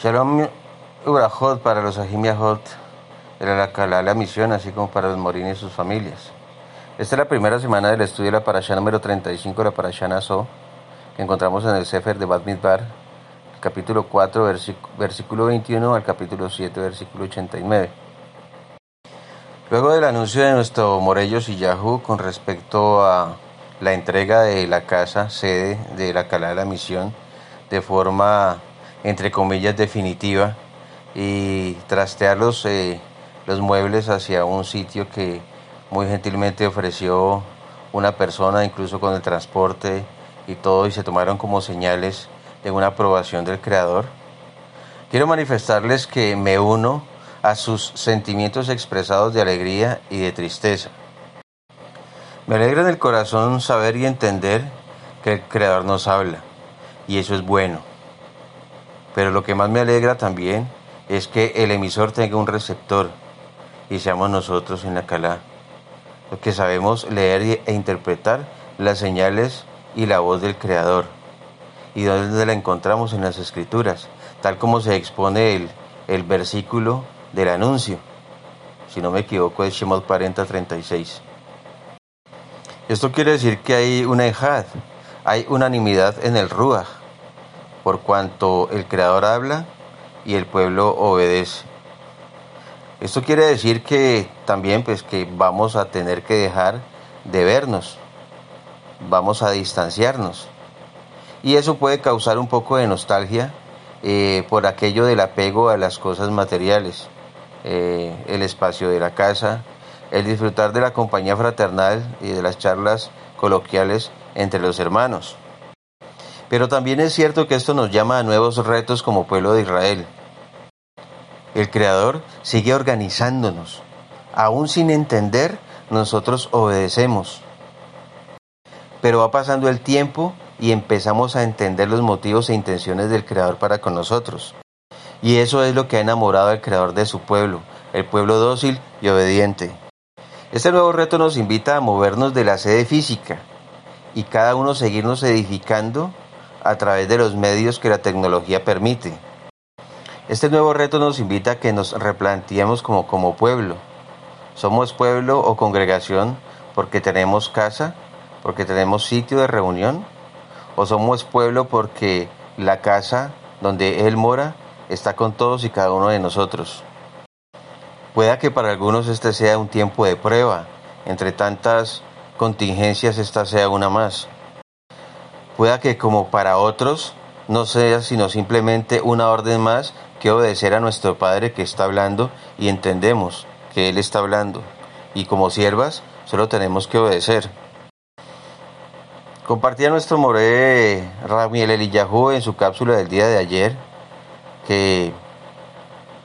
Shalom Urahot para los Ajimiahot de la la misión, así como para los Morín y sus familias. Esta es la primera semana del estudio de la parasha número 35 de la parasha Naso, que encontramos en el Sefer de Bad Midbar, capítulo 4, versículo 21 al capítulo 7, versículo 89. Luego del anuncio de nuestro Morellos y Yahoo con respecto a la entrega de la casa sede de la Calá de la Misión de forma entre comillas, definitiva y trastear los, eh, los muebles hacia un sitio que muy gentilmente ofreció una persona, incluso con el transporte y todo, y se tomaron como señales de una aprobación del Creador. Quiero manifestarles que me uno a sus sentimientos expresados de alegría y de tristeza. Me alegra en el corazón saber y entender que el Creador nos habla, y eso es bueno. Pero lo que más me alegra también es que el emisor tenga un receptor y seamos nosotros en la calá, los que sabemos leer e interpretar las señales y la voz del Creador. ¿Y dónde la encontramos en las Escrituras? Tal como se expone el, el versículo del anuncio. Si no me equivoco es Shemot 40:36. Esto quiere decir que hay una ejad, hay unanimidad en el Ruach por cuanto el Creador habla y el pueblo obedece. Esto quiere decir que también pues que vamos a tener que dejar de vernos, vamos a distanciarnos. Y eso puede causar un poco de nostalgia eh, por aquello del apego a las cosas materiales, eh, el espacio de la casa, el disfrutar de la compañía fraternal y de las charlas coloquiales entre los hermanos. Pero también es cierto que esto nos llama a nuevos retos como pueblo de Israel. El Creador sigue organizándonos. Aún sin entender, nosotros obedecemos. Pero va pasando el tiempo y empezamos a entender los motivos e intenciones del Creador para con nosotros. Y eso es lo que ha enamorado al Creador de su pueblo, el pueblo dócil y obediente. Este nuevo reto nos invita a movernos de la sede física y cada uno seguirnos edificando a través de los medios que la tecnología permite. Este nuevo reto nos invita a que nos replanteemos como, como pueblo. ¿Somos pueblo o congregación porque tenemos casa, porque tenemos sitio de reunión? ¿O somos pueblo porque la casa donde Él mora está con todos y cada uno de nosotros? Pueda que para algunos este sea un tiempo de prueba, entre tantas contingencias esta sea una más. Pueda que como para otros no sea sino simplemente una orden más que obedecer a nuestro Padre que está hablando y entendemos que Él está hablando. Y como siervas solo tenemos que obedecer. Compartía nuestro More Ramiel Eliyahu en su cápsula del día de ayer que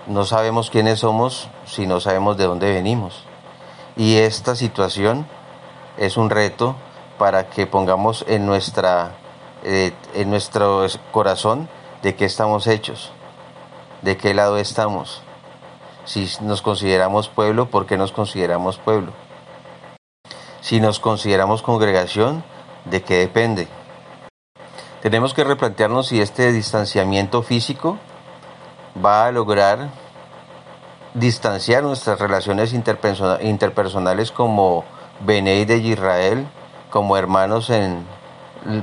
no sabemos quiénes somos si no sabemos de dónde venimos. Y esta situación es un reto para que pongamos en nuestra eh, en nuestro corazón de qué estamos hechos, de qué lado estamos. Si nos consideramos pueblo, ¿por qué nos consideramos pueblo? Si nos consideramos congregación, ¿de qué depende? Tenemos que replantearnos si este distanciamiento físico va a lograr distanciar nuestras relaciones interpersonales como Benei de Israel, como hermanos en,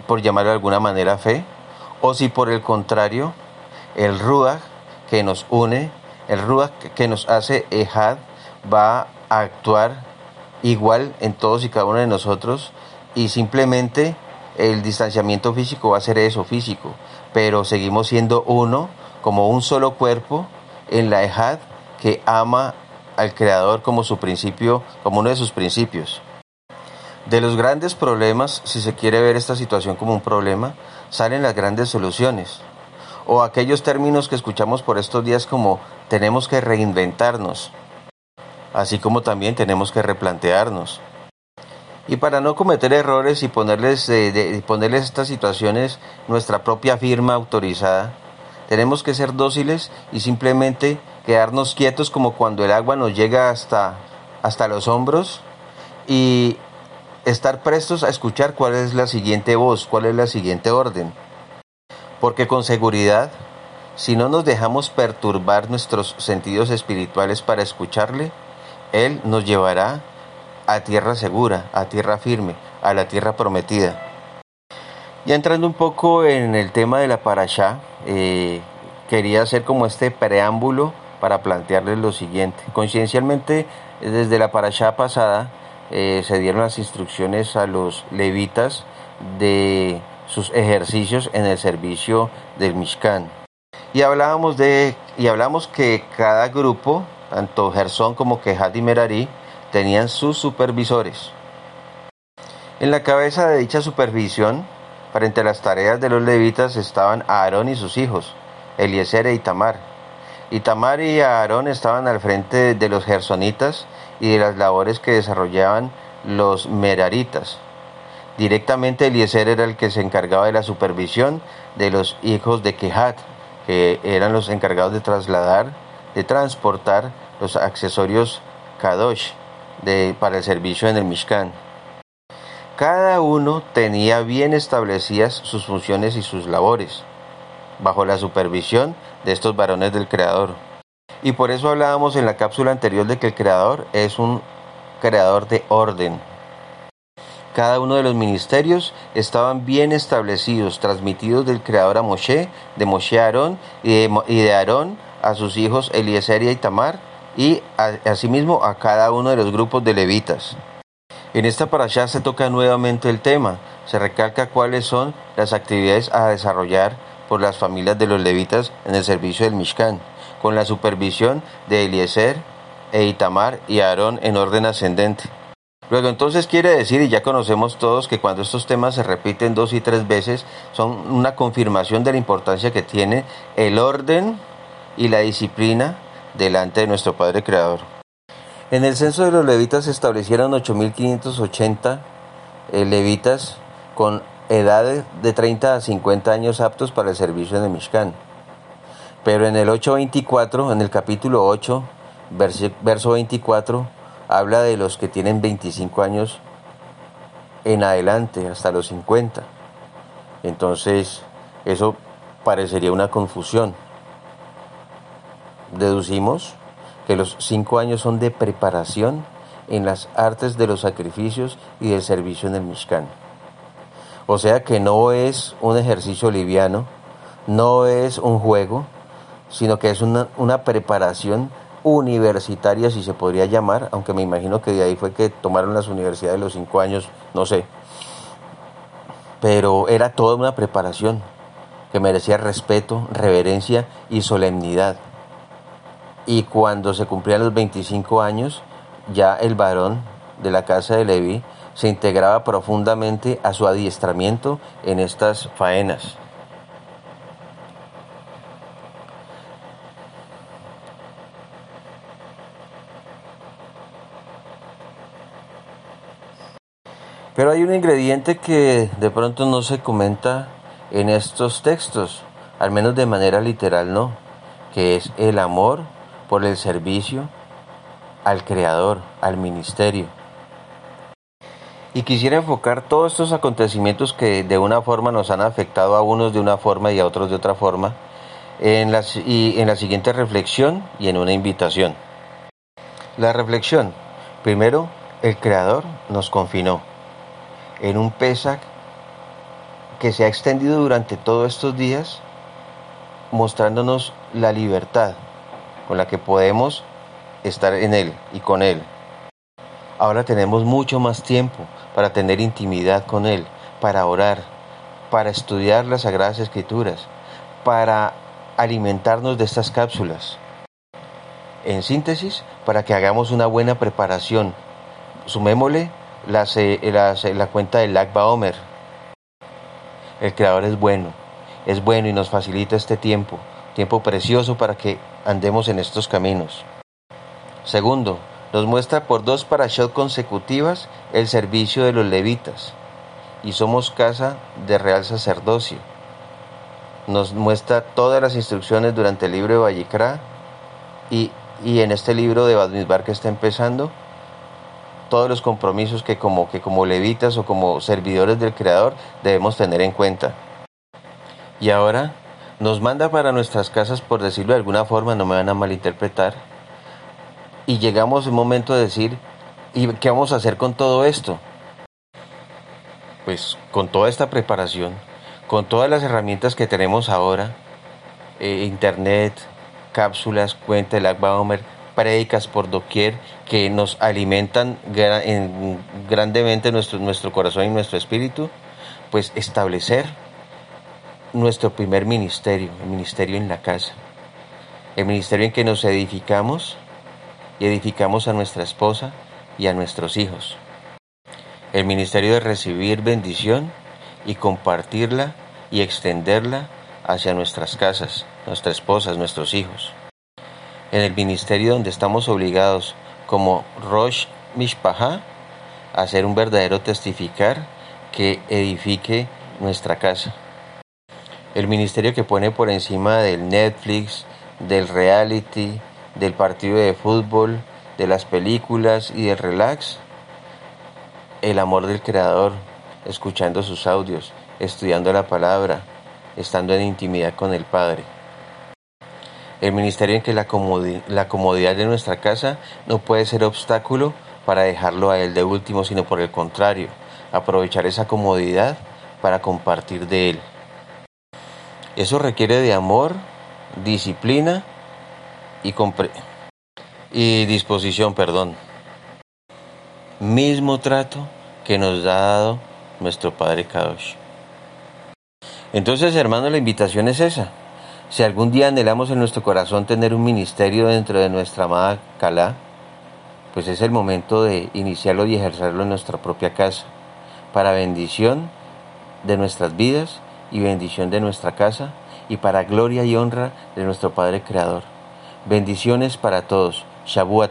por llamarlo de alguna manera, fe, o si por el contrario, el Ruach que nos une, el Ruach que nos hace Ejad, va a actuar igual en todos y cada uno de nosotros y simplemente el distanciamiento físico va a ser eso, físico, pero seguimos siendo uno, como un solo cuerpo en la Ejad que ama al Creador como su principio, como uno de sus principios. De los grandes problemas, si se quiere ver esta situación como un problema, salen las grandes soluciones. O aquellos términos que escuchamos por estos días como tenemos que reinventarnos, así como también tenemos que replantearnos. Y para no cometer errores y ponerles, de, ponerles estas situaciones nuestra propia firma autorizada, tenemos que ser dóciles y simplemente quedarnos quietos como cuando el agua nos llega hasta, hasta los hombros y estar prestos a escuchar cuál es la siguiente voz, cuál es la siguiente orden. Porque con seguridad Si no nos dejamos perturbar nuestros sentidos espirituales para escucharle, Él nos llevará a tierra segura, a tierra firme, a la tierra prometida. Ya entrando un poco en el tema de la parashá, eh, quería hacer como este preámbulo para plantearles lo siguiente. Conciencialmente, desde la parashá pasada, eh, se dieron las instrucciones a los levitas de sus ejercicios en el servicio del Mishkan. Y hablábamos de y hablamos que cada grupo, tanto Gersón como Kehat y Merari, tenían sus supervisores. En la cabeza de dicha supervisión, frente a las tareas de los levitas estaban Aarón y sus hijos, Eliezer e Itamar. Itamar y Aarón estaban al frente de los gersonitas y de las labores que desarrollaban los meraritas. Directamente Eliezer era el que se encargaba de la supervisión de los hijos de Kehat, que eran los encargados de trasladar, de transportar los accesorios Kadosh para el servicio en el Mishkan. Cada uno tenía bien establecidas sus funciones y sus labores, bajo la supervisión de estos varones del Creador. Y por eso hablábamos en la cápsula anterior de que el Creador es un creador de orden. Cada uno de los ministerios estaban bien establecidos, transmitidos del Creador a Moshe, de Moshe a Aarón y de, Aarón a sus hijos Eliezer y Itamar y asimismo a cada uno de los grupos de levitas. En esta parasha se toca nuevamente el tema, se recalca cuáles son las actividades a desarrollar por las familias de los levitas en el servicio del Mishkan, con la supervisión de Eliezer e Itamar y Aarón en orden ascendente. Luego entonces quiere decir, y ya conocemos todos, que cuando estos temas se repiten dos y tres veces, son una confirmación de la importancia que tiene el orden y la disciplina delante de nuestro Padre Creador. En el censo de los levitas se establecieron 8.580 eh, levitas con edades de 30 a 50 años aptos para el servicio el Mishkan. Pero en el 8.24, en el capítulo 8, verso 24, habla de los que tienen 25 años en adelante, hasta los 50. Entonces, eso parecería una confusión deducimos que los cinco años son de preparación en las artes de los sacrificios y del servicio en el Mishkan. O sea que no es un ejercicio liviano, no es un juego, sino que es una, una preparación universitaria, si se podría llamar, aunque me imagino que de ahí fue que tomaron las universidades los cinco años, no sé. Pero era toda una preparación que merecía respeto, reverencia y solemnidad y cuando se cumplían los 25 años, ya el varón de la casa de Levi se integraba profundamente a su adiestramiento en estas faenas. Pero hay un ingrediente que de pronto no se comenta en estos textos, al menos de manera literal no, que es el amor por el servicio al Creador, al ministerio. Y quisiera enfocar todos estos acontecimientos que de una forma nos han afectado a unos de una forma y a otros de otra forma, en la, y en la siguiente reflexión y en una invitación. La reflexión. Primero, el Creador nos confinó en un Pesach que se ha extendido durante todos estos días, mostrándonos la libertad, con la que podemos estar en Él y con Él. Ahora tenemos mucho más tiempo para tener intimidad con Él, para orar, para estudiar las Sagradas Escrituras, para alimentarnos de estas cápsulas. En síntesis, para que hagamos una buena preparación, sumémosle la, la cuenta del Lagba Omer. El Creador es bueno, es bueno y nos facilita este tiempo, tiempo precioso para que andemos en estos caminos. Segundo, nos muestra por dos parashot consecutivas el servicio de los levitas y somos casa de real sacerdocio. Nos muestra todas las instrucciones durante el libro de Vallicra y, y en este libro de Badmisbar que está empezando, todos los compromisos que como, que como levitas o como servidores del Creador debemos tener en cuenta. Y ahora nos manda para nuestras casas, por decirlo de alguna forma, no me van a malinterpretar, y llegamos un momento de decir, ¿y qué vamos a hacer con todo esto? Pues con toda esta preparación, con todas las herramientas que tenemos ahora, eh, internet, cápsulas, cuenta del Homer, prédicas por doquier que nos alimentan grandemente nuestro, nuestro corazón y nuestro espíritu, pues establecer nuestro primer ministerio, el ministerio en la casa, el ministerio en que nos edificamos y edificamos a nuestra esposa y a nuestros hijos, el ministerio de recibir bendición y compartirla y extenderla hacia nuestras casas, nuestras esposas, nuestros hijos. En el ministerio donde estamos obligados como Rosh Mishpaha a hacer un verdadero testificar que edifique nuestra casa. El ministerio que pone por encima del Netflix, del reality, del partido de fútbol, de las películas y del relax, el amor del Creador, escuchando sus audios, estudiando la palabra, estando en intimidad con el Padre. El ministerio en que la, comodidad de nuestra casa no puede ser obstáculo para dejarlo a Él de último, sino por el contrario, aprovechar esa comodidad para compartir de Él. Eso requiere de amor, disciplina y, y disposición, perdón. Mismo trato que nos ha dado nuestro Padre Kadosh. Entonces, hermano, la invitación es esa. Si algún día anhelamos en nuestro corazón tener un ministerio dentro de nuestra amada Calá, pues es el momento de iniciarlo y ejercerlo en nuestra propia casa, para bendición de nuestras vidas y bendición de nuestra casa y para gloria y honra de nuestro Padre Creador. Bendiciones para todos. Shabu